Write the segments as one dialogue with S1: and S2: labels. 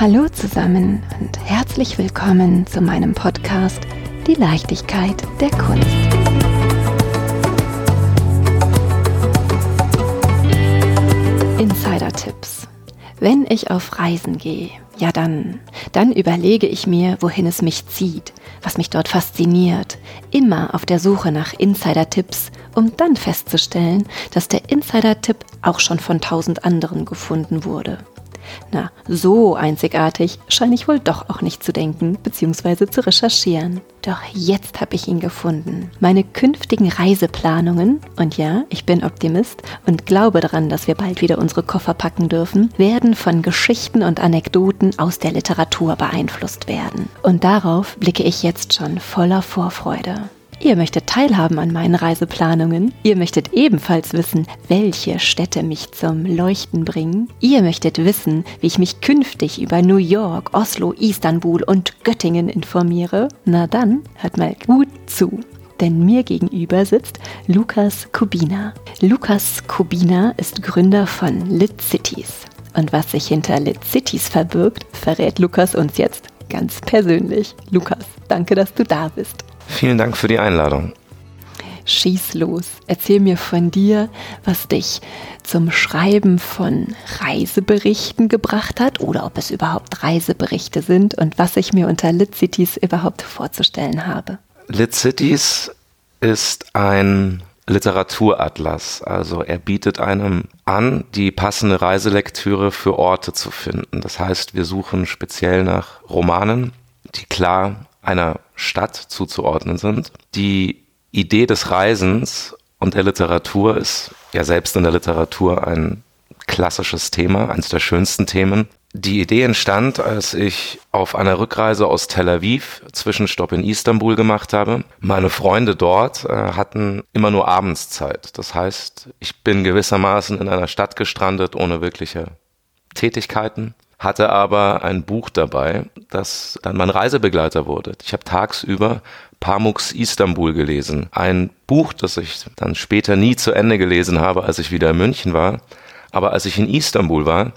S1: Hallo zusammen und herzlich willkommen zu meinem Podcast Die Leichtigkeit der Kunst. Insider-Tipps. Wenn ich auf Reisen gehe, ja dann, dann überlege ich mir, wohin es mich zieht, was mich dort fasziniert, immer auf der Suche nach Insider-Tipps, um dann festzustellen, dass der Insider-Tipp auch schon von tausend anderen gefunden wurde. Na, so einzigartig scheine ich wohl doch auch nicht zu denken bzw. zu recherchieren. Doch jetzt habe ich ihn gefunden. Meine künftigen Reiseplanungen, und ja, ich bin Optimist und glaube daran, dass wir bald wieder unsere Koffer packen dürfen, werden von Geschichten und Anekdoten aus der Literatur beeinflusst werden. Und darauf blicke ich jetzt schon voller Vorfreude. Ihr möchtet teilhaben an meinen Reiseplanungen. Ihr möchtet ebenfalls wissen, welche Städte mich zum Leuchten bringen. Ihr möchtet wissen, wie ich mich künftig über New York, Oslo, Istanbul und Göttingen informiere. Na dann, hört mal gut zu denn mir gegenüber sitzt Lukas Kubina. Lukas Kubina ist Gründer von Lit Cities. Und was sich hinter Lit Cities verbirgt, verrät Lukas uns jetzt ganz persönlich. Lukas, danke, dass du da bist.
S2: Vielen Dank für die Einladung.
S1: Schieß los. Erzähl mir von dir, was dich zum Schreiben von Reiseberichten gebracht hat oder ob es überhaupt Reiseberichte sind und was ich mir unter Lit Cities überhaupt vorzustellen habe.
S2: Lit Cities ist ein Literaturatlas. Also er bietet einem an, die passende Reiselektüre für Orte zu finden. Das heißt, wir suchen speziell nach Romanen, die klar einer Stadt zuzuordnen sind. Die Idee des Reisens und der Literatur ist ja selbst in der Literatur ein klassisches Thema, eines der schönsten Themen. Die Idee entstand, als ich auf einer Rückreise aus Tel Aviv Zwischenstopp in Istanbul gemacht habe. Meine Freunde dort äh, hatten immer nur Abendszeit. Das heißt, ich bin gewissermaßen in einer Stadt gestrandet ohne wirkliche Tätigkeiten hatte aber ein Buch dabei, das dann mein Reisebegleiter wurde. Ich habe tagsüber Pamuks Istanbul gelesen. Ein Buch, das ich dann später nie zu Ende gelesen habe, als ich wieder in München war. Aber als ich in Istanbul war,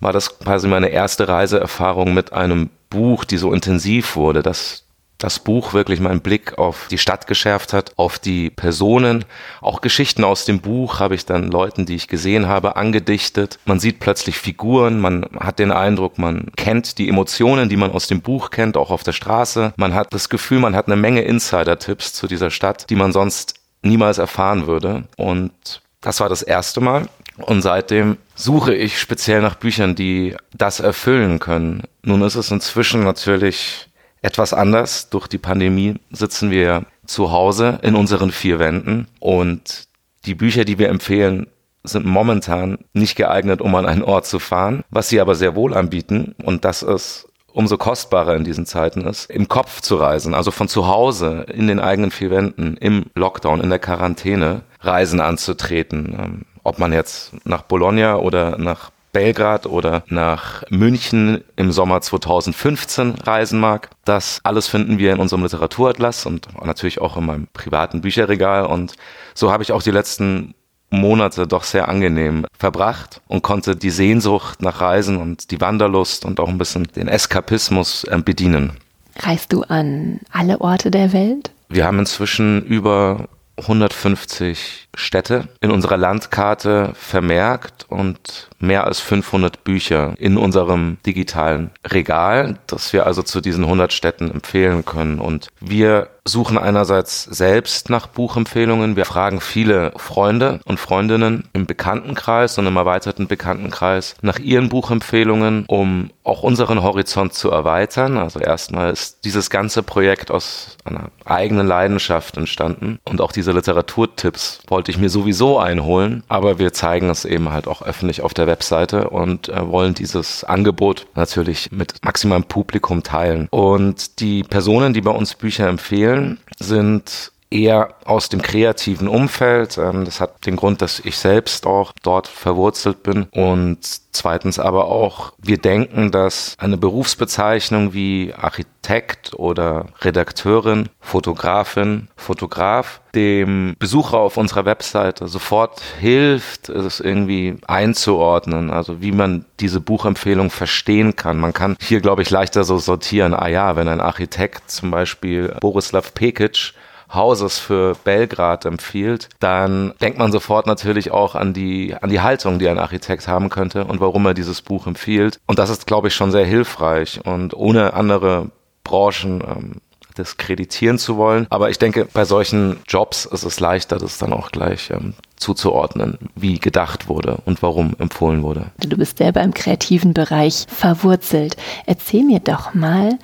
S2: war das quasi meine erste Reiseerfahrung mit einem Buch, die so intensiv wurde, dass das Buch wirklich meinen Blick auf die Stadt geschärft hat, auf die Personen. Auch Geschichten aus dem Buch habe ich dann Leuten, die ich gesehen habe, angedichtet. Man sieht plötzlich Figuren, man hat den Eindruck, man kennt die Emotionen, die man aus dem Buch kennt, auch auf der Straße. Man hat das Gefühl, man hat eine Menge Insider-Tipps zu dieser Stadt, die man sonst niemals erfahren würde. Und das war das erste Mal. Und seitdem suche ich speziell nach Büchern, die das erfüllen können. Nun ist es inzwischen natürlich etwas anders. Durch die Pandemie sitzen wir zu Hause in unseren vier Wänden und die Bücher, die wir empfehlen, sind momentan nicht geeignet, um an einen Ort zu fahren, was sie aber sehr wohl anbieten und das ist umso kostbarer in diesen Zeiten ist, im Kopf zu reisen, also von zu Hause in den eigenen vier Wänden, im Lockdown, in der Quarantäne, Reisen anzutreten. Ähm, ob man jetzt nach Bologna oder nach Belgrad oder nach München im Sommer 2015 reisen mag. Das alles finden wir in unserem Literaturatlas und natürlich auch in meinem privaten Bücherregal. Und so habe ich auch die letzten Monate doch sehr angenehm verbracht und konnte die Sehnsucht nach Reisen und die Wanderlust und auch ein bisschen den Eskapismus äh, bedienen.
S1: Reist du an alle Orte der Welt?
S2: Wir haben inzwischen über 150 Städte in unserer Landkarte vermerkt und mehr als 500 Bücher in unserem digitalen Regal, das wir also zu diesen 100 Städten empfehlen können. Und wir suchen einerseits selbst nach Buchempfehlungen. Wir fragen viele Freunde und Freundinnen im Bekanntenkreis und im erweiterten Bekanntenkreis nach ihren Buchempfehlungen, um auch unseren Horizont zu erweitern. Also erstmal ist dieses ganze Projekt aus einer eigenen Leidenschaft entstanden und auch diese Literaturtipps wollte ich mir sowieso einholen, aber wir zeigen es eben halt auch öffentlich auf der Webseite und äh, wollen dieses Angebot natürlich mit maximalem Publikum teilen. Und die Personen, die bei uns Bücher empfehlen, sind eher aus dem kreativen Umfeld. Ähm, das hat den Grund, dass ich selbst auch dort verwurzelt bin. Und zweitens aber auch, wir denken, dass eine Berufsbezeichnung wie Architekt oder Redakteurin, Fotografin, Fotograf dem Besucher auf unserer Webseite sofort hilft, es irgendwie einzuordnen, also wie man diese Buchempfehlung verstehen kann. Man kann hier, glaube ich, leichter so sortieren. Ah ja, wenn ein Architekt zum Beispiel Borislav Pekic Hauses für Belgrad empfiehlt, dann denkt man sofort natürlich auch an die, an die Haltung, die ein Architekt haben könnte und warum er dieses Buch empfiehlt. Und das ist, glaube ich, schon sehr hilfreich. Und ohne andere Branchen ähm, diskreditieren zu wollen. Aber ich denke, bei solchen Jobs ist es leichter, das dann auch gleich ähm, zuzuordnen, wie gedacht wurde und warum empfohlen wurde.
S1: Du bist selber im kreativen Bereich verwurzelt. Erzähl mir doch mal,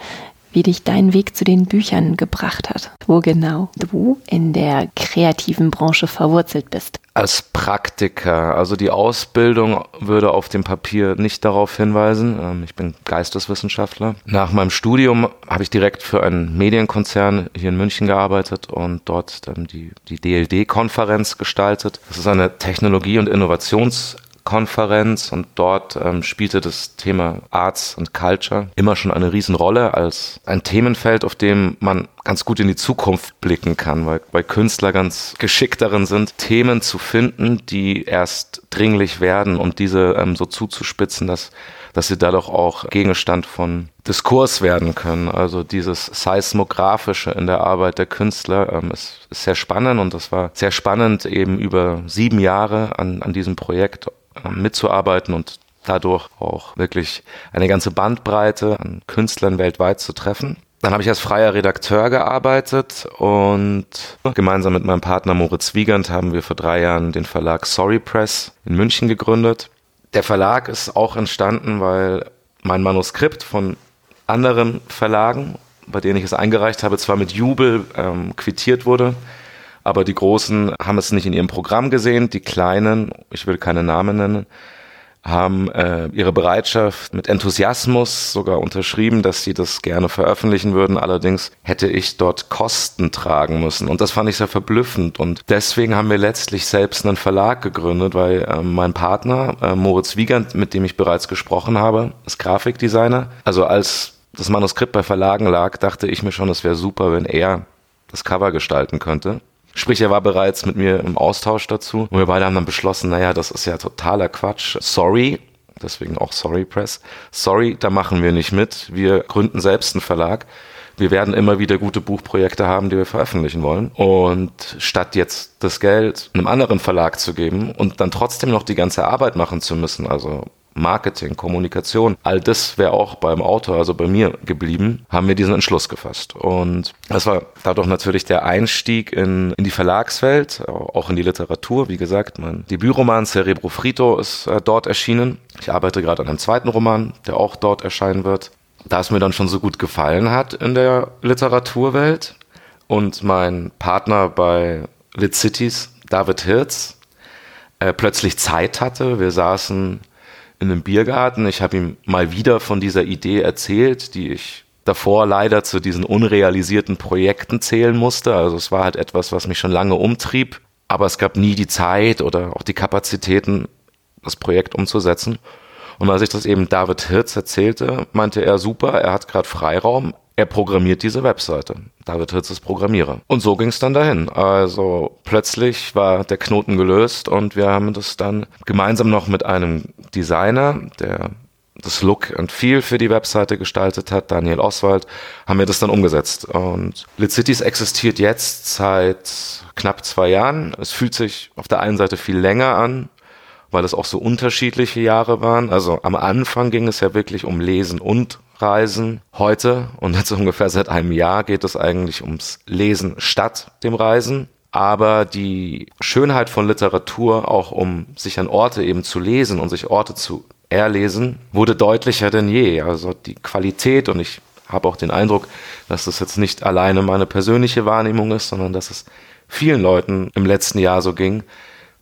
S1: wie dich dein Weg zu den Büchern gebracht hat. Wo genau du in der kreativen Branche verwurzelt bist.
S2: Als Praktiker, also die Ausbildung würde auf dem Papier nicht darauf hinweisen. Ähm, ich bin Geisteswissenschaftler. Nach meinem Studium habe ich direkt für einen Medienkonzern hier in München gearbeitet und dort dann die, die DLD-Konferenz gestaltet. Das ist eine Technologie- und Innovations- Konferenz und dort ähm, spielte das Thema Arts und Culture immer schon eine Riesenrolle als ein Themenfeld, auf dem man ganz gut in die Zukunft blicken kann, weil, weil Künstler ganz geschickt darin sind, Themen zu finden, die erst dringlich werden und diese ähm, so zuzuspitzen, dass dass sie dadurch auch Gegenstand von Diskurs werden können. Also dieses Seismografische in der Arbeit der Künstler ähm, ist, ist, sehr spannend und das war sehr spannend, eben über sieben Jahre an, an diesem Projekt mitzuarbeiten und dadurch auch wirklich eine ganze Bandbreite an Künstlern weltweit zu treffen. Dann habe ich als freier Redakteur gearbeitet und gemeinsam mit meinem Partner Moritz Wiegand haben wir vor drei Jahren den Verlag Sorry Press in München gegründet. Der Verlag ist auch entstanden, weil mein Manuskript von anderen Verlagen, bei denen ich es eingereicht habe, zwar mit Jubel ähm, quittiert wurde, aber die Großen haben es nicht in ihrem Programm gesehen. Die Kleinen, ich will keine Namen nennen, haben äh, ihre Bereitschaft mit Enthusiasmus sogar unterschrieben, dass sie das gerne veröffentlichen würden. Allerdings hätte ich dort Kosten tragen müssen. Und das fand ich sehr verblüffend. Und deswegen haben wir letztlich selbst einen Verlag gegründet, weil äh, mein Partner, äh, Moritz Wiegand, mit dem ich bereits gesprochen habe, ist Grafikdesigner. Also als das Manuskript bei Verlagen lag, dachte ich mir schon, es wäre super, wenn er das Cover gestalten könnte. Sprich, er war bereits mit mir im Austausch dazu. Und wir beide haben dann beschlossen, naja, das ist ja totaler Quatsch. Sorry, deswegen auch Sorry Press. Sorry, da machen wir nicht mit. Wir gründen selbst einen Verlag. Wir werden immer wieder gute Buchprojekte haben, die wir veröffentlichen wollen. Und statt jetzt das Geld einem anderen Verlag zu geben und dann trotzdem noch die ganze Arbeit machen zu müssen, also Marketing, Kommunikation, all das wäre auch beim Autor, also bei mir geblieben, haben wir diesen Entschluss gefasst. Und das war dadurch natürlich der Einstieg in, in die Verlagswelt, auch in die Literatur. Wie gesagt, mein Debütroman Cerebro Frito ist äh, dort erschienen. Ich arbeite gerade an einem zweiten Roman, der auch dort erscheinen wird. Da es mir dann schon so gut gefallen hat in der Literaturwelt und mein Partner bei Lit Cities, David Hirz, äh, plötzlich Zeit hatte. Wir saßen in einem Biergarten. Ich habe ihm mal wieder von dieser Idee erzählt, die ich davor leider zu diesen unrealisierten Projekten zählen musste. Also es war halt etwas, was mich schon lange umtrieb, aber es gab nie die Zeit oder auch die Kapazitäten, das Projekt umzusetzen. Und als ich das eben David Hirz erzählte, meinte er super, er hat gerade Freiraum, er programmiert diese Webseite. David Hirz ist Programmierer. Und so ging es dann dahin. Also plötzlich war der Knoten gelöst und wir haben das dann gemeinsam noch mit einem Designer, der das Look and Feel für die Webseite gestaltet hat, Daniel Oswald, haben wir das dann umgesetzt. Und Lit Cities existiert jetzt seit knapp zwei Jahren. Es fühlt sich auf der einen Seite viel länger an, weil es auch so unterschiedliche Jahre waren. Also am Anfang ging es ja wirklich um Lesen und Reisen. Heute und jetzt ungefähr seit einem Jahr geht es eigentlich ums Lesen statt dem Reisen. Aber die Schönheit von Literatur, auch um sich an Orte eben zu lesen und sich Orte zu erlesen, wurde deutlicher denn je. Also die Qualität und ich habe auch den Eindruck, dass das jetzt nicht alleine meine persönliche Wahrnehmung ist, sondern dass es vielen Leuten im letzten Jahr so ging,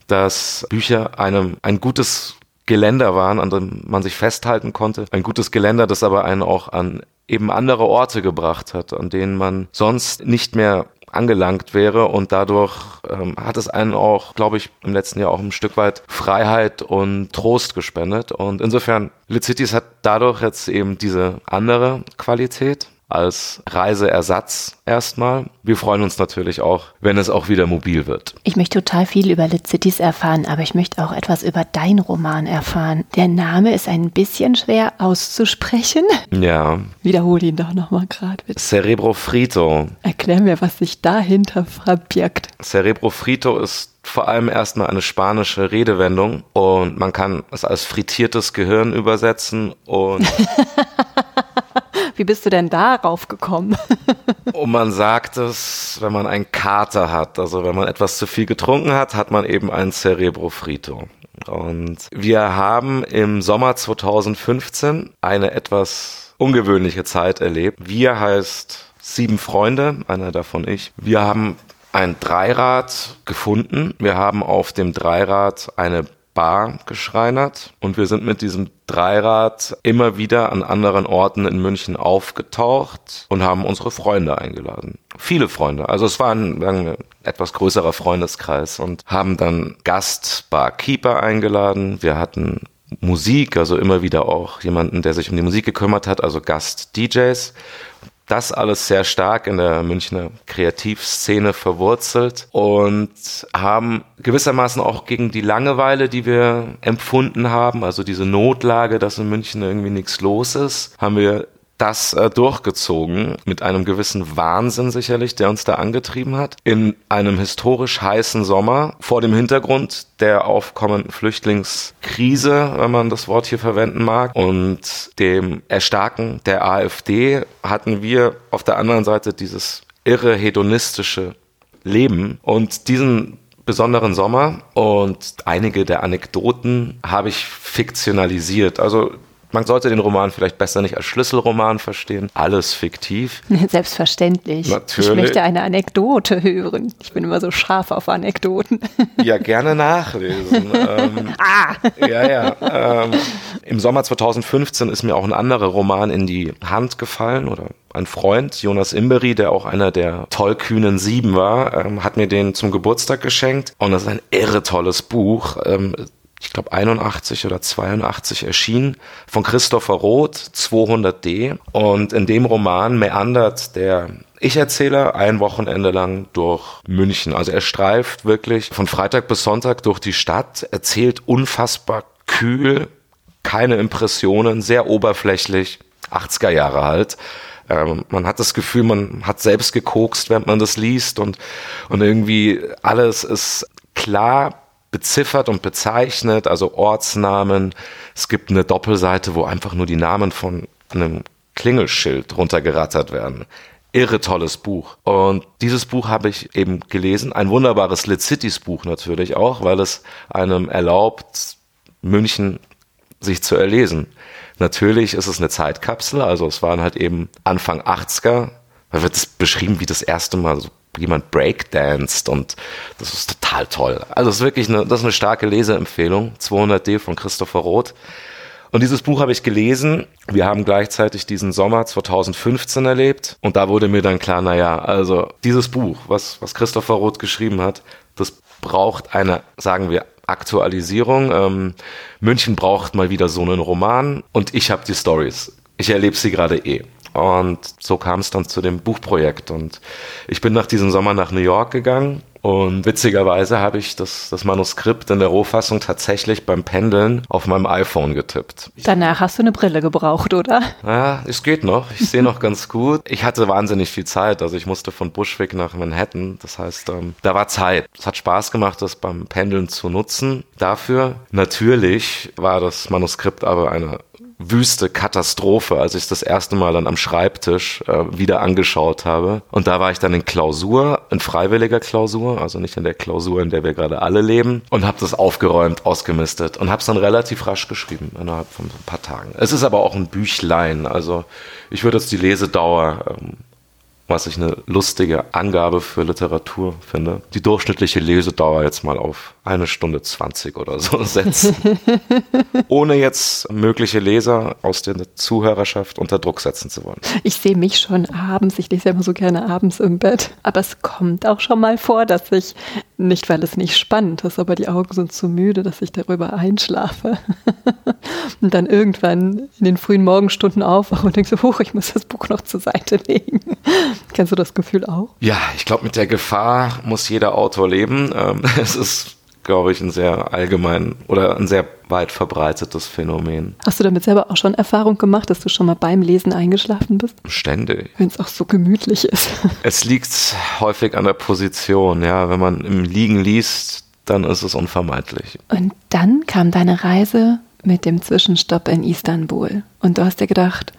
S2: dass Bücher einem ein gutes Geländer waren, an dem man sich festhalten konnte. Ein gutes Geländer, das aber einen auch an eben andere Orte gebracht hat, an denen man sonst nicht mehr angelangt wäre. Und dadurch ähm, hat es einen auch, glaube ich, im letzten Jahr auch ein Stück weit Freiheit und Trost gespendet. Und insofern Lit Cities hat dadurch jetzt eben diese andere Qualität als Reiseersatz erstmal. Wir freuen uns natürlich auch, wenn es auch wieder mobil wird.
S1: Ich möchte total viel über Lit Cities erfahren, aber ich möchte auch etwas über dein Roman erfahren. Der Name ist ein bisschen schwer auszusprechen.
S2: Ja.
S1: Wiederhole ihn doch nochmal gerade.
S2: Cerebro Frito.
S1: Erklär mir, was sich dahinter verbirgt.
S2: Cerebro Frito ist vor allem erstmal eine spanische Redewendung und man kann es als frittiertes Gehirn übersetzen und
S1: Wie bist du denn darauf gekommen?
S2: Und man sagt es, wenn man einen Kater hat, also wenn man etwas zu viel getrunken hat, hat man eben ein Cerebro Frito. Und wir haben im Sommer 2015 eine etwas ungewöhnliche Zeit erlebt. Wir heißt sieben Freunde, einer davon ich. Wir haben ein Dreirad gefunden. Wir haben auf dem Dreirad eine Bar geschreinert und wir sind mit diesem Dreirad immer wieder an anderen Orten in München aufgetaucht und haben unsere Freunde eingeladen. Viele Freunde. Also es war ein, ein etwas größerer Freundeskreis und haben dann Gastbarkeeper eingeladen. Wir hatten Musik, also immer wieder auch jemanden, der sich um die Musik gekümmert hat, also Gast-DJs das alles sehr stark in der Münchner Kreativszene verwurzelt und haben gewissermaßen auch gegen die Langeweile, die wir empfunden haben, also diese Notlage, dass in München irgendwie nichts los ist, haben wir das äh, durchgezogen mit einem gewissen Wahnsinn sicherlich, der uns da angetrieben hat. In einem historisch heißen Sommer vor dem Hintergrund der aufkommenden Flüchtlingskrise, wenn man das Wort hier verwenden mag, und dem Erstarken der AfD hatten wir auf der anderen Seite dieses irre hedonistische Leben und diesen besonderen Sommer und einige der Anekdoten habe ich fiktionalisiert. Also man sollte den Roman vielleicht besser nicht als Schlüsselroman verstehen. Alles fiktiv.
S1: Selbstverständlich. Natürlich. Ich möchte eine Anekdote hören. Ich bin immer so scharf auf Anekdoten.
S2: Ja, gerne nachlesen. ähm, ah! Ja, ja. Ähm, Im Sommer 2015 ist mir auch ein anderer Roman in die Hand gefallen oder ein Freund, Jonas Imberi, der auch einer der tollkühnen Sieben war, ähm, hat mir den zum Geburtstag geschenkt. Und das ist ein irre tolles Buch. Ähm, ich glaube 81 oder 82 erschienen, von Christopher Roth, 200D. Und in dem Roman meandert der Ich-Erzähler ein Wochenende lang durch München. Also er streift wirklich von Freitag bis Sonntag durch die Stadt, erzählt unfassbar kühl, keine Impressionen, sehr oberflächlich, 80er Jahre halt. Ähm, man hat das Gefühl, man hat selbst gekokst, während man das liest und, und irgendwie alles ist klar beziffert und bezeichnet, also Ortsnamen. Es gibt eine Doppelseite, wo einfach nur die Namen von einem Klingelschild runtergerattert werden. Irre tolles Buch. Und dieses Buch habe ich eben gelesen. Ein wunderbares Lit Cities Buch natürlich auch, weil es einem erlaubt, München sich zu erlesen. Natürlich ist es eine Zeitkapsel, also es waren halt eben Anfang 80er, da wird es beschrieben, wie das erste Mal so jemand breakdanced und das ist total toll. Also es ist wirklich eine, das ist eine starke Leseempfehlung. 200D von Christopher Roth. Und dieses Buch habe ich gelesen. Wir haben gleichzeitig diesen Sommer 2015 erlebt. Und da wurde mir dann klar, naja, also dieses Buch, was, was Christopher Roth geschrieben hat, das braucht eine, sagen wir, Aktualisierung. Ähm, München braucht mal wieder so einen Roman und ich habe die Stories. Ich erlebe sie gerade eh. Und so kam es dann zu dem Buchprojekt. Und ich bin nach diesem Sommer nach New York gegangen. Und witzigerweise habe ich das, das Manuskript in der Rohfassung tatsächlich beim Pendeln auf meinem iPhone getippt.
S1: Danach hast du eine Brille gebraucht, oder?
S2: Ja, es geht noch. Ich sehe noch ganz gut. Ich hatte wahnsinnig viel Zeit. Also ich musste von Bushwick nach Manhattan. Das heißt, ähm, da war Zeit. Es hat Spaß gemacht, das beim Pendeln zu nutzen. Dafür natürlich war das Manuskript aber eine wüste Katastrophe, als ich das erste Mal dann am Schreibtisch äh, wieder angeschaut habe. Und da war ich dann in Klausur, in freiwilliger Klausur, also nicht in der Klausur, in der wir gerade alle leben, und habe das aufgeräumt, ausgemistet und habe es dann relativ rasch geschrieben, innerhalb von ein paar Tagen. Es ist aber auch ein Büchlein, also ich würde jetzt die Lesedauer ähm, was ich eine lustige Angabe für Literatur finde. Die durchschnittliche Lesedauer jetzt mal auf eine Stunde 20 oder so setzen. Ohne jetzt mögliche Leser aus der Zuhörerschaft unter Druck setzen zu wollen.
S1: Ich sehe mich schon abends, ich lese ja immer so gerne abends im Bett. Aber es kommt auch schon mal vor, dass ich, nicht weil es nicht spannend ist, aber die Augen sind zu müde, dass ich darüber einschlafe. und dann irgendwann in den frühen Morgenstunden aufwache und denke so, hoch, ich muss das Buch noch zur Seite legen. Kennst du das Gefühl auch?
S2: Ja, ich glaube, mit der Gefahr muss jeder Autor leben. Ähm, es ist glaube ich, ein sehr allgemein oder ein sehr weit verbreitetes Phänomen.
S1: Hast du damit selber auch schon Erfahrung gemacht, dass du schon mal beim Lesen eingeschlafen bist?
S2: Ständig.
S1: Wenn es auch so gemütlich ist.
S2: Es liegt häufig an der Position, ja. Wenn man im Liegen liest, dann ist es unvermeidlich.
S1: Und dann kam deine Reise mit dem Zwischenstopp in Istanbul. Und du hast dir gedacht,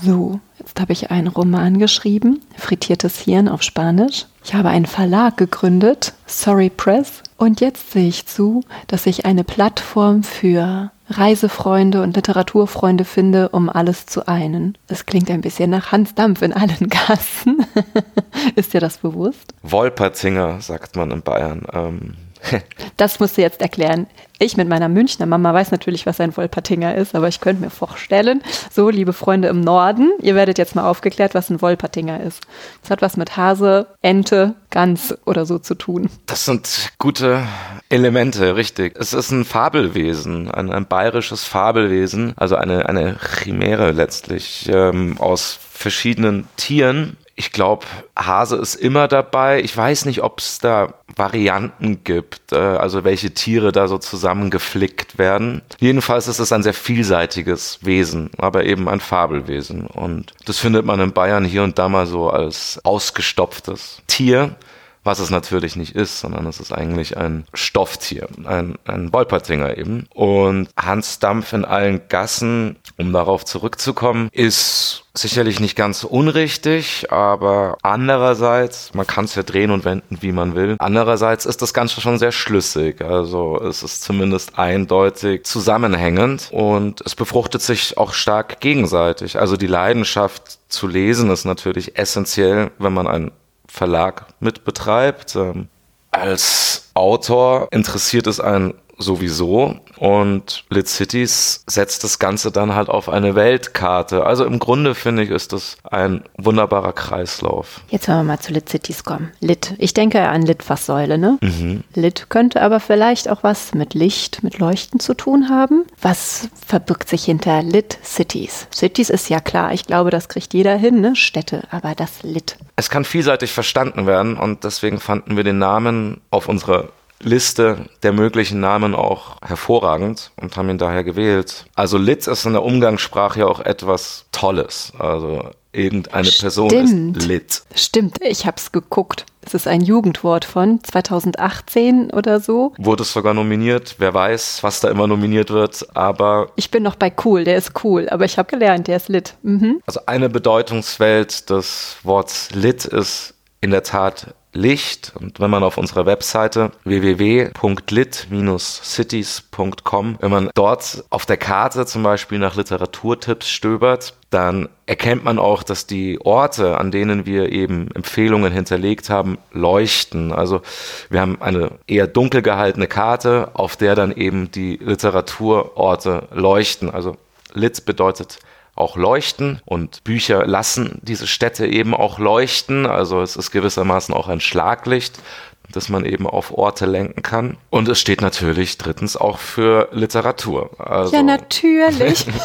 S1: so, jetzt habe ich einen Roman geschrieben, Frittiertes Hirn auf Spanisch. Ich habe einen Verlag gegründet, Sorry Press. Und jetzt sehe ich zu, dass ich eine Plattform für Reisefreunde und Literaturfreunde finde, um alles zu einen. Es klingt ein bisschen nach Hans Dampf in allen Gassen. Ist dir das bewusst?
S2: Wolpertinger, sagt man in Bayern. Ähm.
S1: Das musst du jetzt erklären. Ich mit meiner Münchner Mama weiß natürlich, was ein Wolpertinger ist, aber ich könnte mir vorstellen, so, liebe Freunde im Norden, ihr werdet jetzt mal aufgeklärt, was ein Wolpertinger ist. Es hat was mit Hase, Ente, Gans oder so zu tun.
S2: Das sind gute Elemente, richtig. Es ist ein Fabelwesen, ein, ein bayerisches Fabelwesen, also eine, eine Chimäre letztlich ähm, aus verschiedenen Tieren, ich glaube, Hase ist immer dabei. Ich weiß nicht, ob es da Varianten gibt, äh, also welche Tiere da so zusammengeflickt werden. Jedenfalls ist es ein sehr vielseitiges Wesen, aber eben ein Fabelwesen. Und das findet man in Bayern hier und da mal so als ausgestopftes Tier was es natürlich nicht ist, sondern es ist eigentlich ein Stofftier, ein, ein Wolpertinger eben. Und Hans Dampf in allen Gassen, um darauf zurückzukommen, ist sicherlich nicht ganz unrichtig, aber andererseits, man kann es ja drehen und wenden, wie man will. Andererseits ist das Ganze schon sehr schlüssig. Also es ist zumindest eindeutig zusammenhängend und es befruchtet sich auch stark gegenseitig. Also die Leidenschaft zu lesen ist natürlich essentiell, wenn man ein Verlag mitbetreibt. Ähm, als Autor interessiert es einen sowieso und Lit Cities setzt das Ganze dann halt auf eine Weltkarte. Also im Grunde finde ich, ist das ein wunderbarer Kreislauf.
S1: Jetzt wollen wir mal zu Lit Cities kommen. Lit, ich denke an Litfaßsäule, ne? Mhm. Lit könnte aber vielleicht auch was mit Licht, mit Leuchten zu tun haben. Was verbirgt sich hinter Lit Cities? Cities ist ja klar, ich glaube, das kriegt jeder hin, ne? Städte, aber das Lit.
S2: Es kann vielseitig verstanden werden und deswegen fanden wir den Namen auf unserer Liste der möglichen Namen auch hervorragend und haben ihn daher gewählt. Also Lit ist in der Umgangssprache ja auch etwas Tolles. Also irgendeine Person Stimmt. ist lit.
S1: Stimmt, ich habe es geguckt. Es ist ein Jugendwort von 2018 oder so.
S2: Wurde es sogar nominiert. Wer weiß, was da immer nominiert wird, aber.
S1: Ich bin noch bei cool, der ist cool, aber ich habe gelernt, der ist lit. Mhm.
S2: Also eine Bedeutungswelt des Worts lit ist in der Tat Licht. Und wenn man auf unserer Webseite www.lit-cities.com, wenn man dort auf der Karte zum Beispiel nach Literaturtipps stöbert, dann erkennt man auch, dass die Orte, an denen wir eben Empfehlungen hinterlegt haben, leuchten. Also wir haben eine eher dunkel gehaltene Karte, auf der dann eben die Literaturorte leuchten. Also Lit bedeutet auch leuchten und Bücher lassen diese Städte eben auch leuchten. Also es ist gewissermaßen auch ein Schlaglicht, das man eben auf Orte lenken kann. Und es steht natürlich drittens auch für Literatur.
S1: Also ja, natürlich.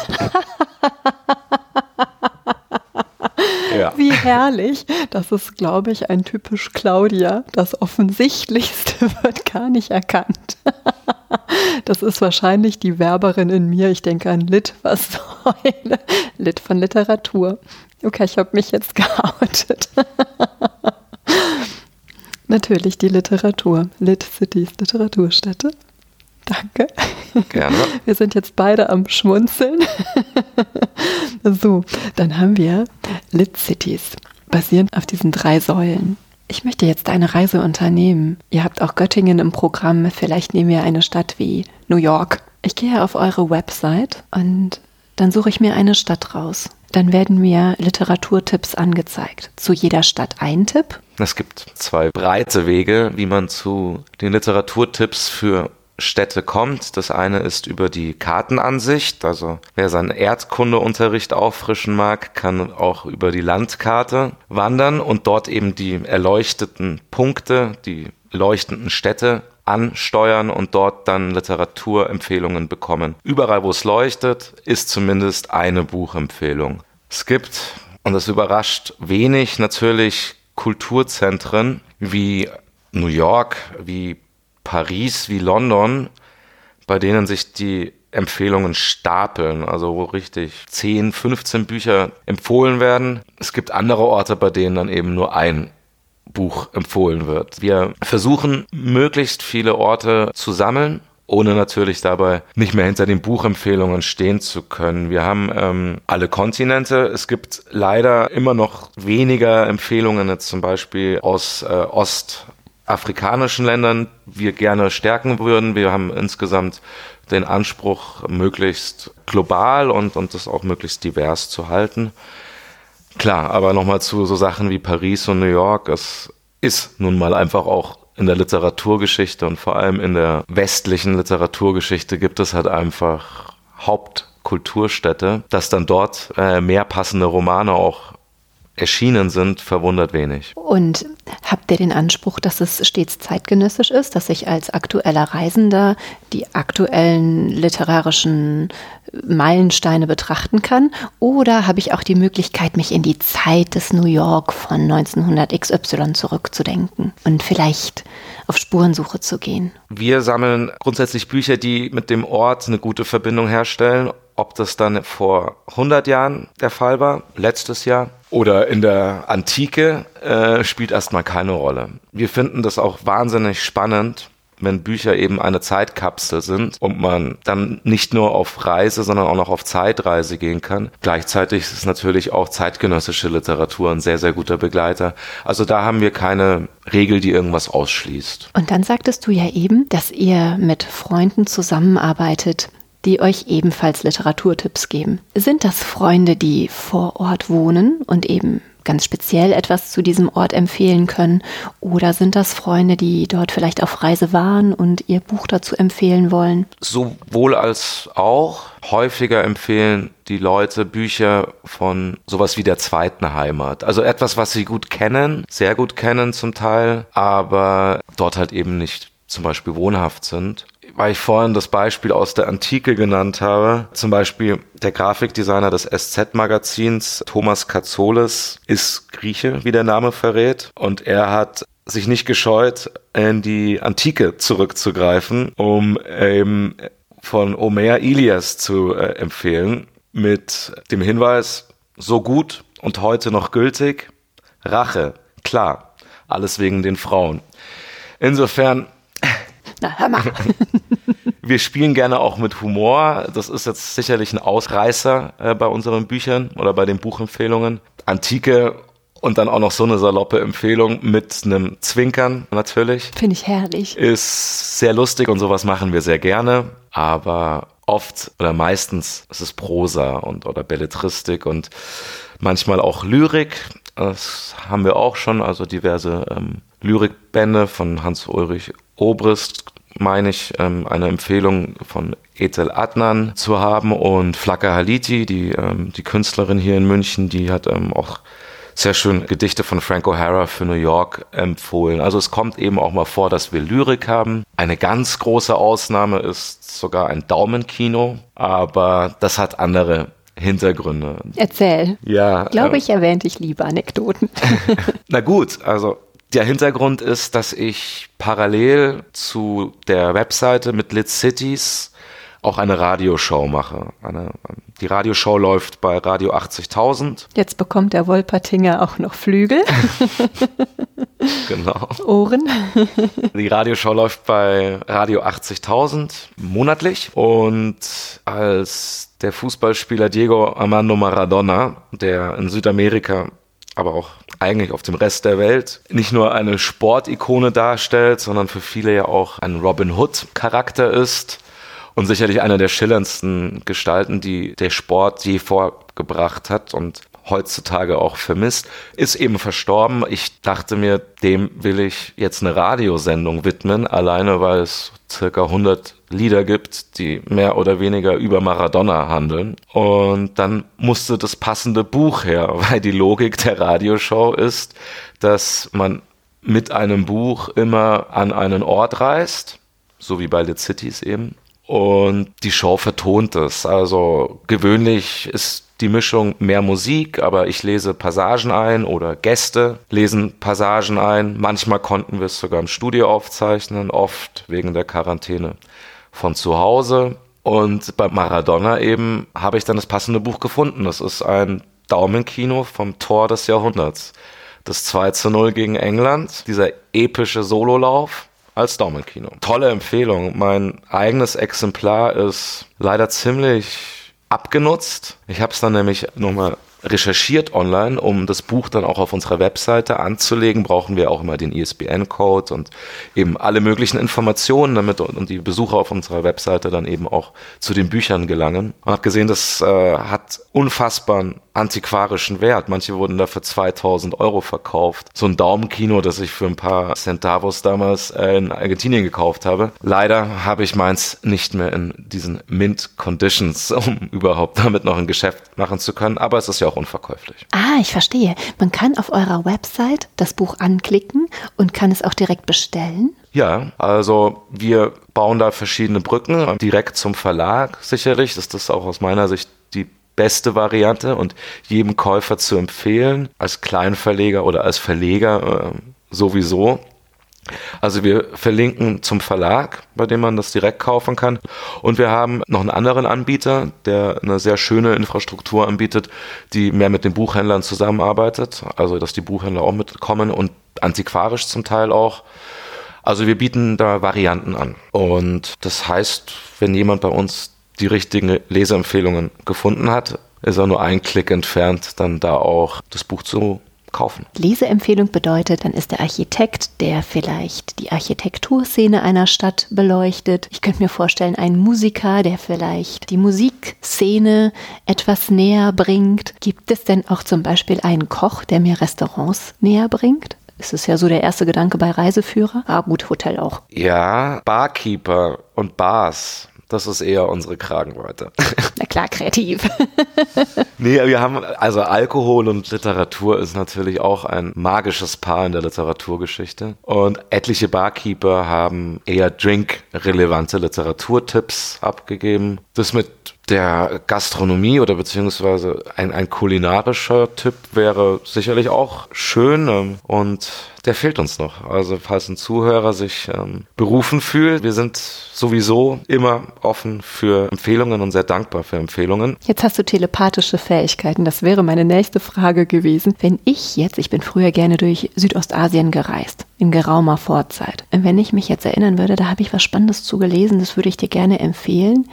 S1: Ja. Wie herrlich. Das ist, glaube ich, ein typisch Claudia. Das Offensichtlichste wird gar nicht erkannt. Das ist wahrscheinlich die Werberin in mir. Ich denke an Lit, was Säule. Lit von Literatur. Okay, ich habe mich jetzt geoutet. Natürlich die Literatur. Lit Cities, Literaturstätte. Danke.
S2: Gerne.
S1: Wir sind jetzt beide am Schmunzeln. so, dann haben wir Lit Cities, basierend auf diesen drei Säulen. Ich möchte jetzt eine Reise unternehmen. Ihr habt auch Göttingen im Programm. Vielleicht nehmen wir eine Stadt wie New York. Ich gehe auf eure Website und dann suche ich mir eine Stadt raus. Dann werden mir Literaturtipps angezeigt. Zu jeder Stadt ein Tipp?
S2: Es gibt zwei breite Wege, wie man zu den Literaturtipps für Städte kommt. Das eine ist über die Kartenansicht. Also wer seinen Erdkundeunterricht auffrischen mag, kann auch über die Landkarte wandern und dort eben die erleuchteten Punkte, die leuchtenden Städte ansteuern und dort dann Literaturempfehlungen bekommen. Überall, wo es leuchtet, ist zumindest eine Buchempfehlung. Es gibt, und das überrascht wenig, natürlich Kulturzentren wie New York, wie Paris wie London, bei denen sich die Empfehlungen stapeln, also wo richtig 10, 15 Bücher empfohlen werden. Es gibt andere Orte, bei denen dann eben nur ein Buch empfohlen wird. Wir versuchen möglichst viele Orte zu sammeln, ohne natürlich dabei nicht mehr hinter den Buchempfehlungen stehen zu können. Wir haben ähm, alle Kontinente. Es gibt leider immer noch weniger Empfehlungen, jetzt zum Beispiel aus äh, Ost afrikanischen Ländern wir gerne stärken würden. Wir haben insgesamt den Anspruch, möglichst global und, und das auch möglichst divers zu halten. Klar, aber nochmal zu so Sachen wie Paris und New York. Es ist nun mal einfach auch in der Literaturgeschichte und vor allem in der westlichen Literaturgeschichte gibt es halt einfach Hauptkulturstädte, dass dann dort äh, mehr passende Romane auch erschienen sind, verwundert wenig.
S1: Und habt ihr den Anspruch, dass es stets zeitgenössisch ist, dass ich als aktueller Reisender die aktuellen literarischen Meilensteine betrachten kann? Oder habe ich auch die Möglichkeit, mich in die Zeit des New York von 1900 XY zurückzudenken und vielleicht auf Spurensuche zu gehen?
S2: Wir sammeln grundsätzlich Bücher, die mit dem Ort eine gute Verbindung herstellen. Ob das dann vor 100 Jahren der Fall war, letztes Jahr, oder in der Antike äh, spielt erstmal keine Rolle. Wir finden das auch wahnsinnig spannend, wenn Bücher eben eine Zeitkapsel sind und man dann nicht nur auf Reise, sondern auch noch auf Zeitreise gehen kann. Gleichzeitig ist natürlich auch zeitgenössische Literatur ein sehr, sehr guter Begleiter. Also da haben wir keine Regel, die irgendwas ausschließt.
S1: Und dann sagtest du ja eben, dass ihr mit Freunden zusammenarbeitet die euch ebenfalls Literaturtipps geben. Sind das Freunde, die vor Ort wohnen und eben ganz speziell etwas zu diesem Ort empfehlen können? Oder sind das Freunde, die dort vielleicht auf Reise waren und ihr Buch dazu empfehlen wollen?
S2: Sowohl als auch. Häufiger empfehlen die Leute Bücher von sowas wie der zweiten Heimat. Also etwas, was sie gut kennen, sehr gut kennen zum Teil, aber dort halt eben nicht zum Beispiel wohnhaft sind weil ich vorhin das Beispiel aus der Antike genannt habe, zum Beispiel der Grafikdesigner des SZ-Magazins, Thomas Katsolis, ist Grieche, wie der Name verrät. Und er hat sich nicht gescheut, in die Antike zurückzugreifen, um eben von Homer Ilias zu äh, empfehlen, mit dem Hinweis, so gut und heute noch gültig, Rache, klar, alles wegen den Frauen. Insofern
S1: na, hör mal.
S2: Wir spielen gerne auch mit Humor. Das ist jetzt sicherlich ein Ausreißer äh, bei unseren Büchern oder bei den Buchempfehlungen. Antike und dann auch noch so eine saloppe Empfehlung mit einem Zwinkern natürlich.
S1: Finde ich herrlich.
S2: Ist sehr lustig und sowas machen wir sehr gerne. Aber oft oder meistens ist es Prosa und oder Belletristik und manchmal auch Lyrik. Das haben wir auch schon, also diverse ähm, Lyrikbände von Hans-Ulrich Obrist, meine ich, ähm, eine Empfehlung von Ethel Adnan zu haben und Flaka Haliti, die, ähm, die Künstlerin hier in München, die hat ähm, auch sehr schön Gedichte von Frank O'Hara für New York empfohlen. Also es kommt eben auch mal vor, dass wir Lyrik haben. Eine ganz große Ausnahme ist sogar ein Daumenkino, aber das hat andere Hintergründe.
S1: Erzähl.
S2: Ja.
S1: Glaube äh, ich, erwähnte ich lieber Anekdoten.
S2: Na gut, also der Hintergrund ist, dass ich parallel zu der Webseite mit Lit Cities auch eine Radioshow mache. Eine, die Radioshow läuft bei Radio 80.000.
S1: Jetzt bekommt der Wolpertinger auch noch Flügel.
S2: genau.
S1: Ohren.
S2: die Radioshow läuft bei Radio 80.000 monatlich und als der Fußballspieler Diego Armando Maradona, der in Südamerika aber auch eigentlich auf dem Rest der Welt nicht nur eine Sportikone darstellt, sondern für viele ja auch ein Robin Hood Charakter ist und sicherlich einer der schillerndsten Gestalten, die der Sport je vorgebracht hat. Und heutzutage auch vermisst, ist eben verstorben. Ich dachte mir, dem will ich jetzt eine Radiosendung widmen, alleine weil es circa 100 Lieder gibt, die mehr oder weniger über Maradona handeln. Und dann musste das passende Buch her, weil die Logik der Radioshow ist, dass man mit einem Buch immer an einen Ort reist, so wie bei The Cities eben. Und die Show vertont es. Also gewöhnlich ist die Mischung mehr Musik, aber ich lese Passagen ein oder Gäste lesen Passagen ein. Manchmal konnten wir es sogar im Studio aufzeichnen, oft wegen der Quarantäne von zu Hause. Und bei Maradona eben habe ich dann das passende Buch gefunden. Das ist ein Daumenkino vom Tor des Jahrhunderts. Das 2 zu 0 gegen England, dieser epische Sololauf als Daumenkino. Tolle Empfehlung. Mein eigenes Exemplar ist leider ziemlich abgenutzt. Ich habe es dann nämlich nochmal recherchiert online, um das Buch dann auch auf unserer Webseite anzulegen, brauchen wir auch immer den ISBN-Code und eben alle möglichen Informationen, damit und die Besucher auf unserer Webseite dann eben auch zu den Büchern gelangen. Und habe gesehen, das äh, hat unfassbaren antiquarischen Wert. Manche wurden da für 2000 Euro verkauft. So ein Daumenkino, das ich für ein paar Centavos damals äh, in Argentinien gekauft habe. Leider habe ich meins nicht mehr in diesen Mint Conditions, um überhaupt damit noch ein Geschäft machen zu können. Aber es ist ja auch unverkäuflich.
S1: Ah, ich verstehe. Man kann auf eurer Website das Buch anklicken und kann es auch direkt bestellen.
S2: Ja, also wir bauen da verschiedene Brücken direkt zum Verlag sicherlich. Das ist auch aus meiner Sicht beste Variante und jedem Käufer zu empfehlen, als Kleinverleger oder als Verleger äh, sowieso. Also wir verlinken zum Verlag, bei dem man das direkt kaufen kann. Und wir haben noch einen anderen Anbieter, der eine sehr schöne Infrastruktur anbietet, die mehr mit den Buchhändlern zusammenarbeitet. Also dass die Buchhändler auch mitkommen und antiquarisch zum Teil auch. Also wir bieten da Varianten an. Und das heißt, wenn jemand bei uns die richtigen Leseempfehlungen gefunden hat, ist er nur ein Klick entfernt, dann da auch das Buch zu kaufen.
S1: Leseempfehlung bedeutet, dann ist der Architekt, der vielleicht die Architekturszene einer Stadt beleuchtet. Ich könnte mir vorstellen, ein Musiker, der vielleicht die Musikszene etwas näher bringt. Gibt es denn auch zum Beispiel einen Koch, der mir Restaurants näher bringt? ist es ja so der erste Gedanke bei Reiseführer. Ah, gut, Hotel auch.
S2: Ja, Barkeeper und Bars das ist eher unsere Kragenweite.
S1: Na klar, kreativ.
S2: nee, wir haben, also Alkohol und Literatur ist natürlich auch ein magisches Paar in der Literaturgeschichte. Und etliche Barkeeper haben eher drinkrelevante Literaturtipps abgegeben. Das mit der Gastronomie oder beziehungsweise ein, ein kulinarischer Tipp wäre sicherlich auch schön ähm, und der fehlt uns noch. Also falls ein Zuhörer sich ähm, berufen fühlt, wir sind sowieso immer offen für Empfehlungen und sehr dankbar für Empfehlungen.
S1: Jetzt hast du telepathische Fähigkeiten. Das wäre meine nächste Frage gewesen. Wenn ich jetzt, ich bin früher gerne durch Südostasien gereist, in geraumer Vorzeit. Wenn ich mich jetzt erinnern würde, da habe ich was Spannendes zugelesen, das würde ich dir gerne empfehlen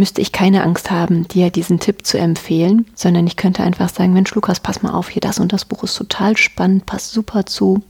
S1: müsste ich keine Angst haben, dir diesen Tipp zu empfehlen, sondern ich könnte einfach sagen, Mensch, Lukas, pass mal auf, hier das und das Buch ist total spannend, passt super zu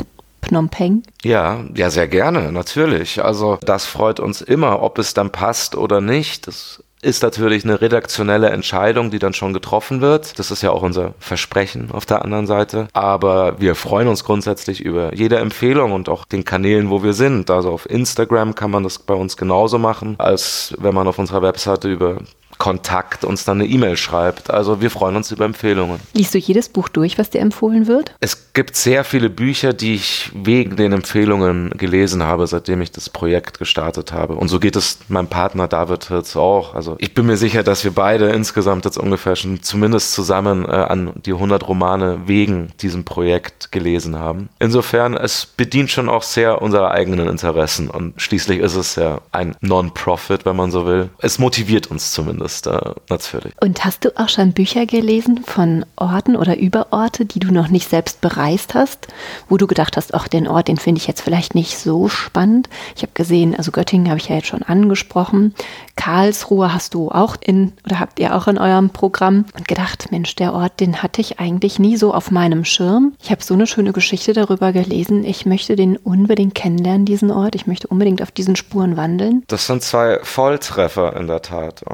S1: Phnom Penh?
S2: Ja, ja, sehr gerne, natürlich. Also das freut uns immer, ob es dann passt oder nicht. Das ist natürlich eine redaktionelle Entscheidung, die dann schon getroffen wird. Das ist ja auch unser Versprechen auf der anderen Seite. Aber wir freuen uns grundsätzlich über jede Empfehlung und auch den Kanälen, wo wir sind. Also auf Instagram kann man das bei uns genauso machen, als wenn man auf unserer Webseite über Kontakt uns dann eine E-Mail schreibt. Also wir freuen uns über Empfehlungen.
S1: Liest du jedes Buch durch, was dir empfohlen wird?
S2: Es gibt sehr viele Bücher, die ich wegen den Empfehlungen gelesen habe, seitdem ich das Projekt gestartet habe. Und so geht es meinem Partner David Hirz auch. Also ich bin mir sicher, dass wir beide insgesamt jetzt ungefähr schon zumindest zusammen äh, an die 100 Romane wegen diesem Projekt gelesen haben. Insofern, es bedient schon auch sehr unsere eigenen Interessen. Und schließlich ist es ja ein Non-Profit, wenn man so will. Es motiviert uns zumindest. Ist da natürlich.
S1: Und hast du auch schon Bücher gelesen von Orten oder über Orte, die du noch nicht selbst bereist hast, wo du gedacht hast, ach, den Ort, den finde ich jetzt vielleicht nicht so spannend. Ich habe gesehen, also Göttingen habe ich ja jetzt schon angesprochen. Karlsruhe hast du auch in oder habt ihr auch in eurem Programm und gedacht, Mensch, der Ort, den hatte ich eigentlich nie so auf meinem Schirm. Ich habe so eine schöne Geschichte darüber gelesen. Ich möchte den unbedingt kennenlernen, diesen Ort. Ich möchte unbedingt auf diesen Spuren wandeln.
S2: Das sind zwei Volltreffer in der Tat.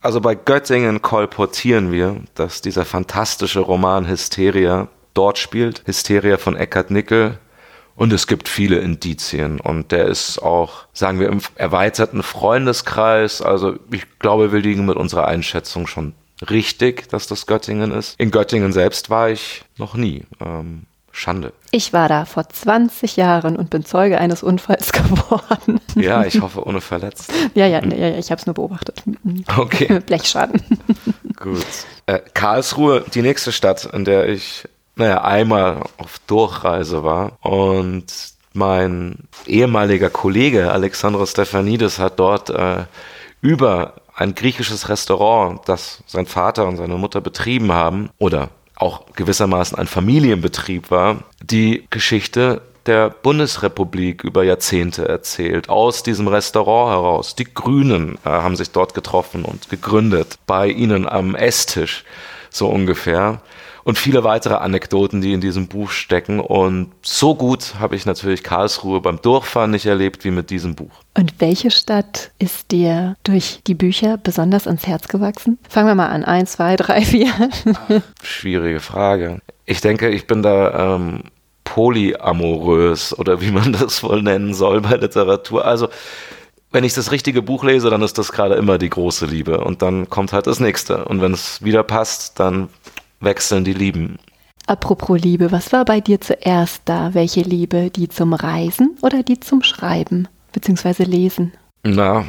S2: Also bei Göttingen kolportieren wir, dass dieser fantastische Roman Hysteria dort spielt. Hysteria von Eckhard Nickel. Und es gibt viele Indizien. Und der ist auch, sagen wir, im erweiterten Freundeskreis. Also ich glaube, wir liegen mit unserer Einschätzung schon richtig, dass das Göttingen ist. In Göttingen selbst war ich noch nie. Ähm, Schande.
S1: Ich war da vor 20 Jahren und bin Zeuge eines Unfalls geworden.
S2: Ja, ich hoffe ohne verletzt.
S1: ja, ja, ja, ich habe es nur beobachtet.
S2: Okay.
S1: Blechschaden.
S2: Gut. Äh, Karlsruhe, die nächste Stadt, in der ich, naja, einmal auf Durchreise war und mein ehemaliger Kollege Alexandros Stefanidis hat dort äh, über ein griechisches Restaurant, das sein Vater und seine Mutter betrieben haben, oder auch gewissermaßen ein Familienbetrieb war, die Geschichte der Bundesrepublik über Jahrzehnte erzählt, aus diesem Restaurant heraus. Die Grünen äh, haben sich dort getroffen und gegründet, bei ihnen am Esstisch, so ungefähr und viele weitere Anekdoten, die in diesem Buch stecken. Und so gut habe ich natürlich Karlsruhe beim Durchfahren nicht erlebt wie mit diesem Buch.
S1: Und welche Stadt ist dir durch die Bücher besonders ans Herz gewachsen? Fangen wir mal an. Eins, zwei, drei, vier.
S2: Schwierige Frage. Ich denke, ich bin da ähm, polyamorös oder wie man das wohl nennen soll bei Literatur. Also wenn ich das richtige Buch lese, dann ist das gerade immer die große Liebe und dann kommt halt das nächste. Und wenn es wieder passt, dann wechseln die Lieben.
S1: Apropos Liebe, was war bei dir zuerst da? Welche Liebe? Die zum Reisen oder die zum Schreiben bzw. Lesen?
S2: Na,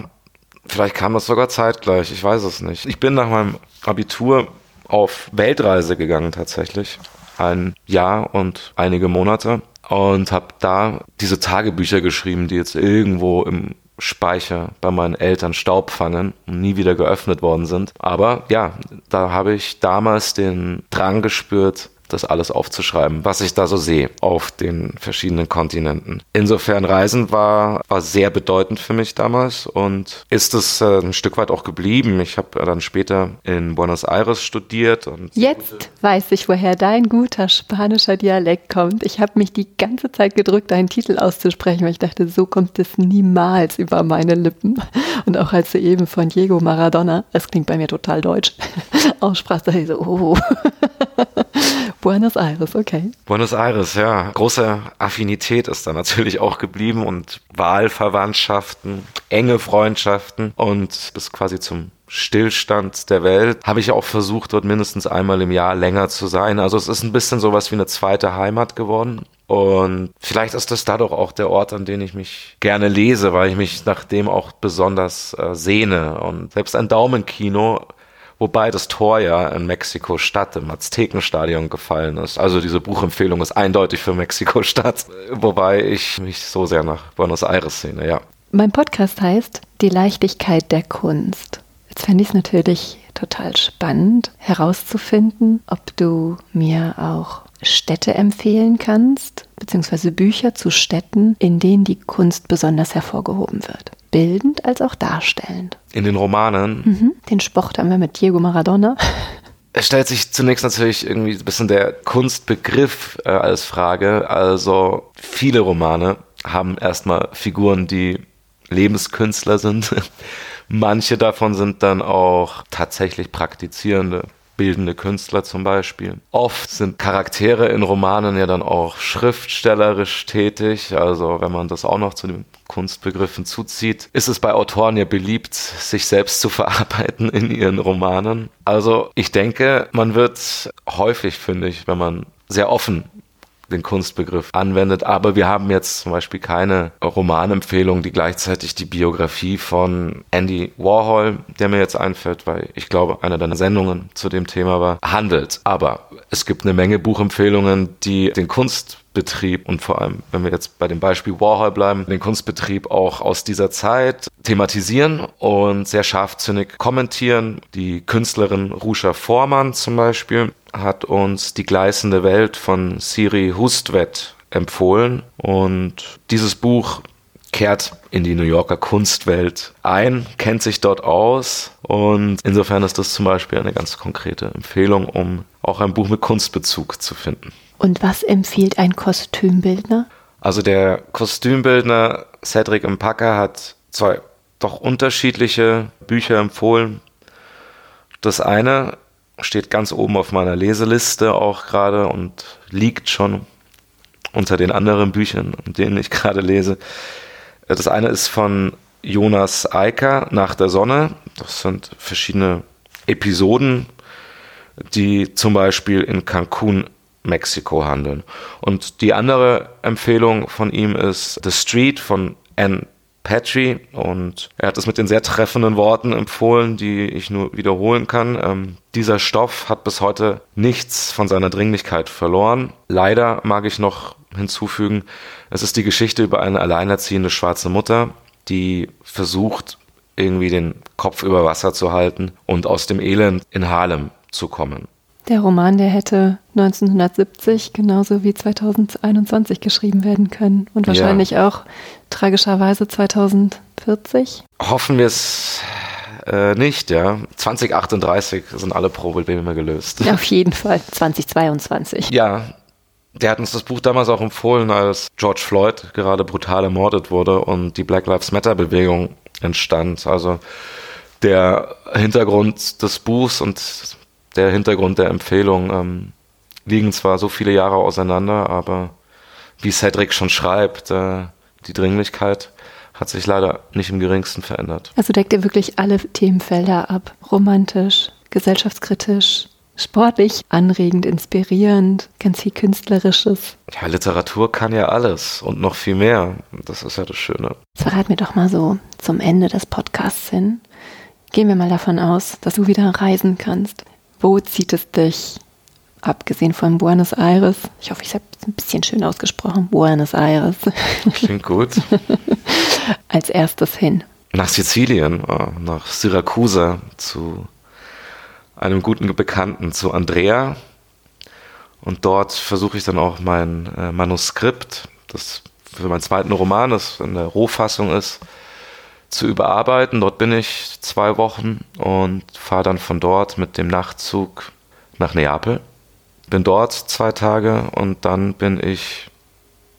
S2: vielleicht kam das sogar zeitgleich, ich weiß es nicht. Ich bin nach meinem Abitur auf Weltreise gegangen tatsächlich. Ein Jahr und einige Monate und habe da diese Tagebücher geschrieben, die jetzt irgendwo im Speicher bei meinen Eltern Staub fangen und nie wieder geöffnet worden sind. Aber ja, da habe ich damals den Drang gespürt, das alles aufzuschreiben, was ich da so sehe auf den verschiedenen Kontinenten. Insofern Reisen war, war sehr bedeutend für mich damals und ist es äh, ein Stück weit auch geblieben. Ich habe dann später in Buenos Aires studiert. Und
S1: Jetzt weiß ich, woher dein guter spanischer Dialekt kommt. Ich habe mich die ganze Zeit gedrückt, deinen Titel auszusprechen, weil ich dachte, so kommt es niemals über meine Lippen. Und auch als du eben von Diego Maradona, das klingt bei mir total deutsch, aussprachst, dachte ich so, oh. Buenos Aires, okay.
S2: Buenos Aires, ja. Große Affinität ist da natürlich auch geblieben und Wahlverwandtschaften, enge Freundschaften und bis quasi zum Stillstand der Welt habe ich auch versucht, dort mindestens einmal im Jahr länger zu sein. Also es ist ein bisschen sowas wie eine zweite Heimat geworden. Und vielleicht ist das dadurch auch der Ort, an den ich mich gerne lese, weil ich mich nach dem auch besonders äh, sehne. Und selbst ein Daumenkino wobei das Tor ja in Mexiko-Stadt im Aztekenstadion gefallen ist. Also diese Buchempfehlung ist eindeutig für Mexiko-Stadt, wobei ich mich so sehr nach Buenos Aires sehne, ja.
S1: Mein Podcast heißt Die Leichtigkeit der Kunst. Jetzt fände ich es natürlich total spannend herauszufinden, ob du mir auch Städte empfehlen kannst, beziehungsweise Bücher zu Städten, in denen die Kunst besonders hervorgehoben wird. Bildend als auch darstellend.
S2: In den Romanen?
S1: Mhm. Den Sport haben wir mit Diego Maradona.
S2: Es stellt sich zunächst natürlich irgendwie ein bisschen der Kunstbegriff äh, als Frage. Also viele Romane haben erstmal Figuren, die Lebenskünstler sind. Manche davon sind dann auch tatsächlich praktizierende bildende Künstler zum Beispiel. Oft sind Charaktere in Romanen ja dann auch schriftstellerisch tätig. Also wenn man das auch noch zu den Kunstbegriffen zuzieht, ist es bei Autoren ja beliebt, sich selbst zu verarbeiten in ihren Romanen. Also ich denke, man wird häufig, finde ich, wenn man sehr offen den Kunstbegriff anwendet. Aber wir haben jetzt zum Beispiel keine Romanempfehlung, die gleichzeitig die Biografie von Andy Warhol, der mir jetzt einfällt, weil ich glaube, einer deiner Sendungen zu dem Thema war, handelt. Aber Es gibt eine Menge Buchempfehlungen, die den Kunstbetrieb und vor allem, wenn wir jetzt bei dem Beispiel Warhol bleiben, den Kunstbetrieb auch aus dieser Zeit thematisieren und sehr scharfzünnig kommentieren. Die Künstlerin Ruscha Vormann zum Beispiel hat uns Die gleißende Welt von Siri Hustvedt empfohlen und dieses Buch kehrt in die New Yorker Kunstwelt ein, kennt sich dort aus und insofern ist das zum Beispiel eine ganz konkrete Empfehlung, um auch ein Buch mit Kunstbezug zu finden.
S1: Und was empfiehlt ein Kostümbildner?
S2: Also der Kostümbildner Cedric Mpaka hat zwei doch unterschiedliche Bücher empfohlen. Das eine steht ganz oben auf meiner Leseliste auch gerade und liegt schon unter den anderen Büchern, denen ich gerade lese. Das eine ist von Jonas Eiker nach der Sonne. Das sind verschiedene Episoden, die zum Beispiel in Cancun, Mexiko handeln. Und die andere Empfehlung von ihm ist The Street von Anne Patry und er hat es mit den sehr treffenden Worten empfohlen, die ich nur wiederholen kann. Ähm, dieser Stoff hat bis heute nichts von seiner Dringlichkeit verloren. Leider mag ich noch hinzufügen, es ist die Geschichte über eine alleinerziehende schwarze Mutter, die versucht, irgendwie den Kopf über Wasser zu halten und aus dem Elend in Harlem zu kommen.
S1: Der Roman, der hätte 1970 genauso wie 2021 geschrieben werden können und wahrscheinlich ja. auch tragischerweise 2040.
S2: Hoffen wir es äh, nicht, ja. 2038 sind alle Probleme gelöst.
S1: Auf jeden Fall 2022.
S2: Ja, der hat uns das Buch damals auch empfohlen, als George Floyd gerade brutal ermordet wurde und die Black Lives Matter Bewegung entstand. Also der Hintergrund des Buchs und der Hintergrund der Empfehlung ähm, liegen zwar so viele Jahre auseinander, aber wie Cedric schon schreibt, äh, die Dringlichkeit hat sich leider nicht im geringsten verändert.
S1: Also deckt ihr wirklich alle Themenfelder ab. Romantisch, gesellschaftskritisch, sportlich, anregend, inspirierend, ganz viel Künstlerisches.
S2: Ja, Literatur kann ja alles und noch viel mehr. Das ist ja das Schöne.
S1: Verrat mir doch mal so zum Ende des Podcasts hin. Gehen wir mal davon aus, dass du wieder reisen kannst. Wo zieht es dich, abgesehen von Buenos Aires? Ich hoffe, ich habe es ein bisschen schön ausgesprochen. Buenos Aires.
S2: Klingt gut.
S1: Als erstes hin.
S2: Nach Sizilien, äh, nach Syrakusa zu einem guten Bekannten zu Andrea. Und dort versuche ich dann auch mein äh, Manuskript, das für meinen zweiten Roman, das in der Rohfassung ist, zu überarbeiten. Dort bin ich zwei Wochen und fahre dann von dort mit dem Nachtzug nach Neapel. Bin dort zwei Tage und dann bin ich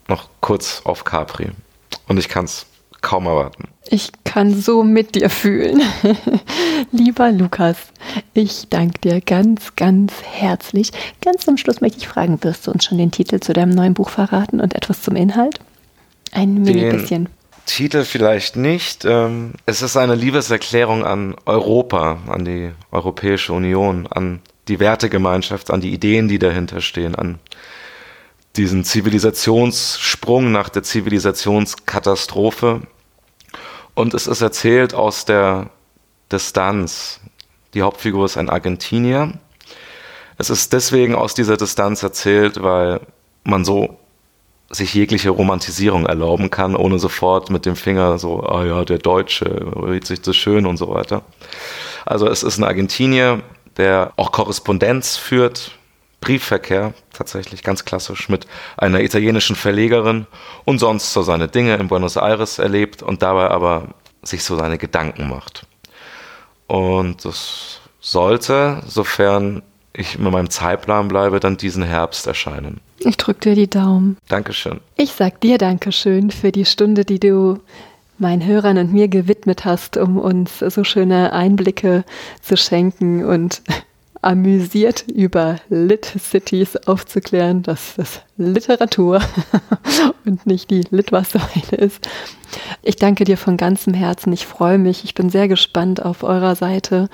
S2: noch kurz auf Capri. Und ich kann es kaum erwarten.
S1: Ich kann so mit dir fühlen. Lieber Lukas, ich danke dir ganz, ganz herzlich. Ganz zum Schluss möchte ich fragen, wirst du uns schon den Titel zu deinem neuen Buch verraten und etwas zum Inhalt? Ein mini bisschen.
S2: Titel vielleicht nicht. Ähm, es ist eine Liebeserklärung an Europa, an die Europäische Union, an die Wertegemeinschaft, an die Ideen, die dahinter stehen, an diesen Zivilisationssprung nach der Zivilisationskatastrophe und es ist erzählt aus der Distanz. Die Hauptfigur ist ein Argentinier. Es ist deswegen aus dieser Distanz erzählt, weil man so sich jegliche Romantisierung erlauben kann, ohne sofort mit dem Finger so, ah ja, der Deutsche, riecht sich das schön und so weiter. Also es ist ein Argentinier, der auch Korrespondenz führt Briefverkehr, tatsächlich ganz klassisch, mit einer italienischen Verlegerin und sonst so seine Dinge in Buenos Aires erlebt und dabei aber sich so seine Gedanken macht. Und das sollte, sofern ich mit meinem Zeitplan bleibe, dann diesen Herbst erscheinen.
S1: Ich drücke dir die Daumen.
S2: Dankeschön.
S1: Ich sag dir Dankeschön für die Stunde, die du meinen Hörern und mir gewidmet hast, um uns so schöne Einblicke zu schenken und amüsiert über Lit-Cities aufzuklären, dass das Literatur und nicht die Litwasserweine ist. Ich danke dir von ganzem Herzen. Ich freue mich. Ich bin sehr gespannt, auf eurer Seite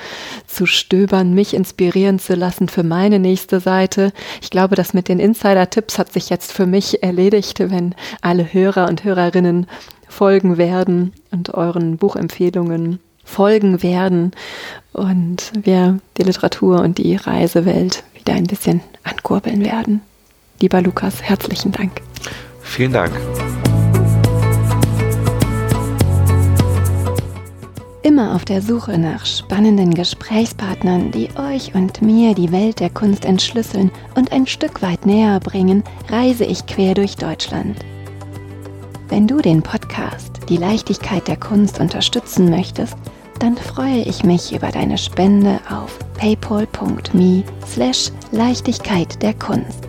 S1: zu stöbern, mich inspirieren zu lassen für meine nächste Seite. Ich glaube, das mit den Insider-Tipps hat sich jetzt für mich erledigt, wenn alle Hörer und Hörerinnen folgen werden und euren Buchempfehlungen folgen werden und wir die Literatur und die Reisewelt, wie wieder ein bisschen ankurbeln werden. Lieber Lukas, herzlichen Dank.
S2: Vielen Dank.
S1: Immer auf der Suche nach spannenden Gesprächspartnern, die euch und mir die Welt der Kunst entschlüsseln und ein Stück weit näher bringen, reise ich quer durch Deutschland. Wenn du den Podcast Die Leichtigkeit der Kunst unterstützen möchtest, dann freue ich mich über deine Spende auf paypal.me slash Leichtigkeit der Kunst.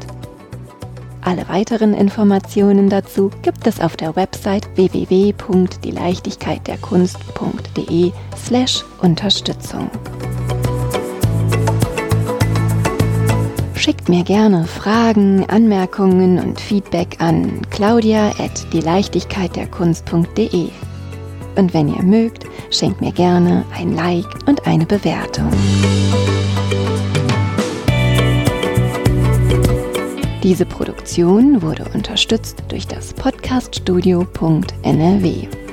S1: Alle weiteren Informationen dazu gibt es auf der Website www.dieleichtigkeitderkunst.de slash Unterstützung. Schickt mir gerne Fragen, Anmerkungen und Feedback an claudia at dieleichtigkeitderkunst.de. Und wenn ihr mögt, schenkt mir gerne ein Like und eine Bewertung. Diese Produktion wurde unterstützt durch das Podcaststudio.nrw.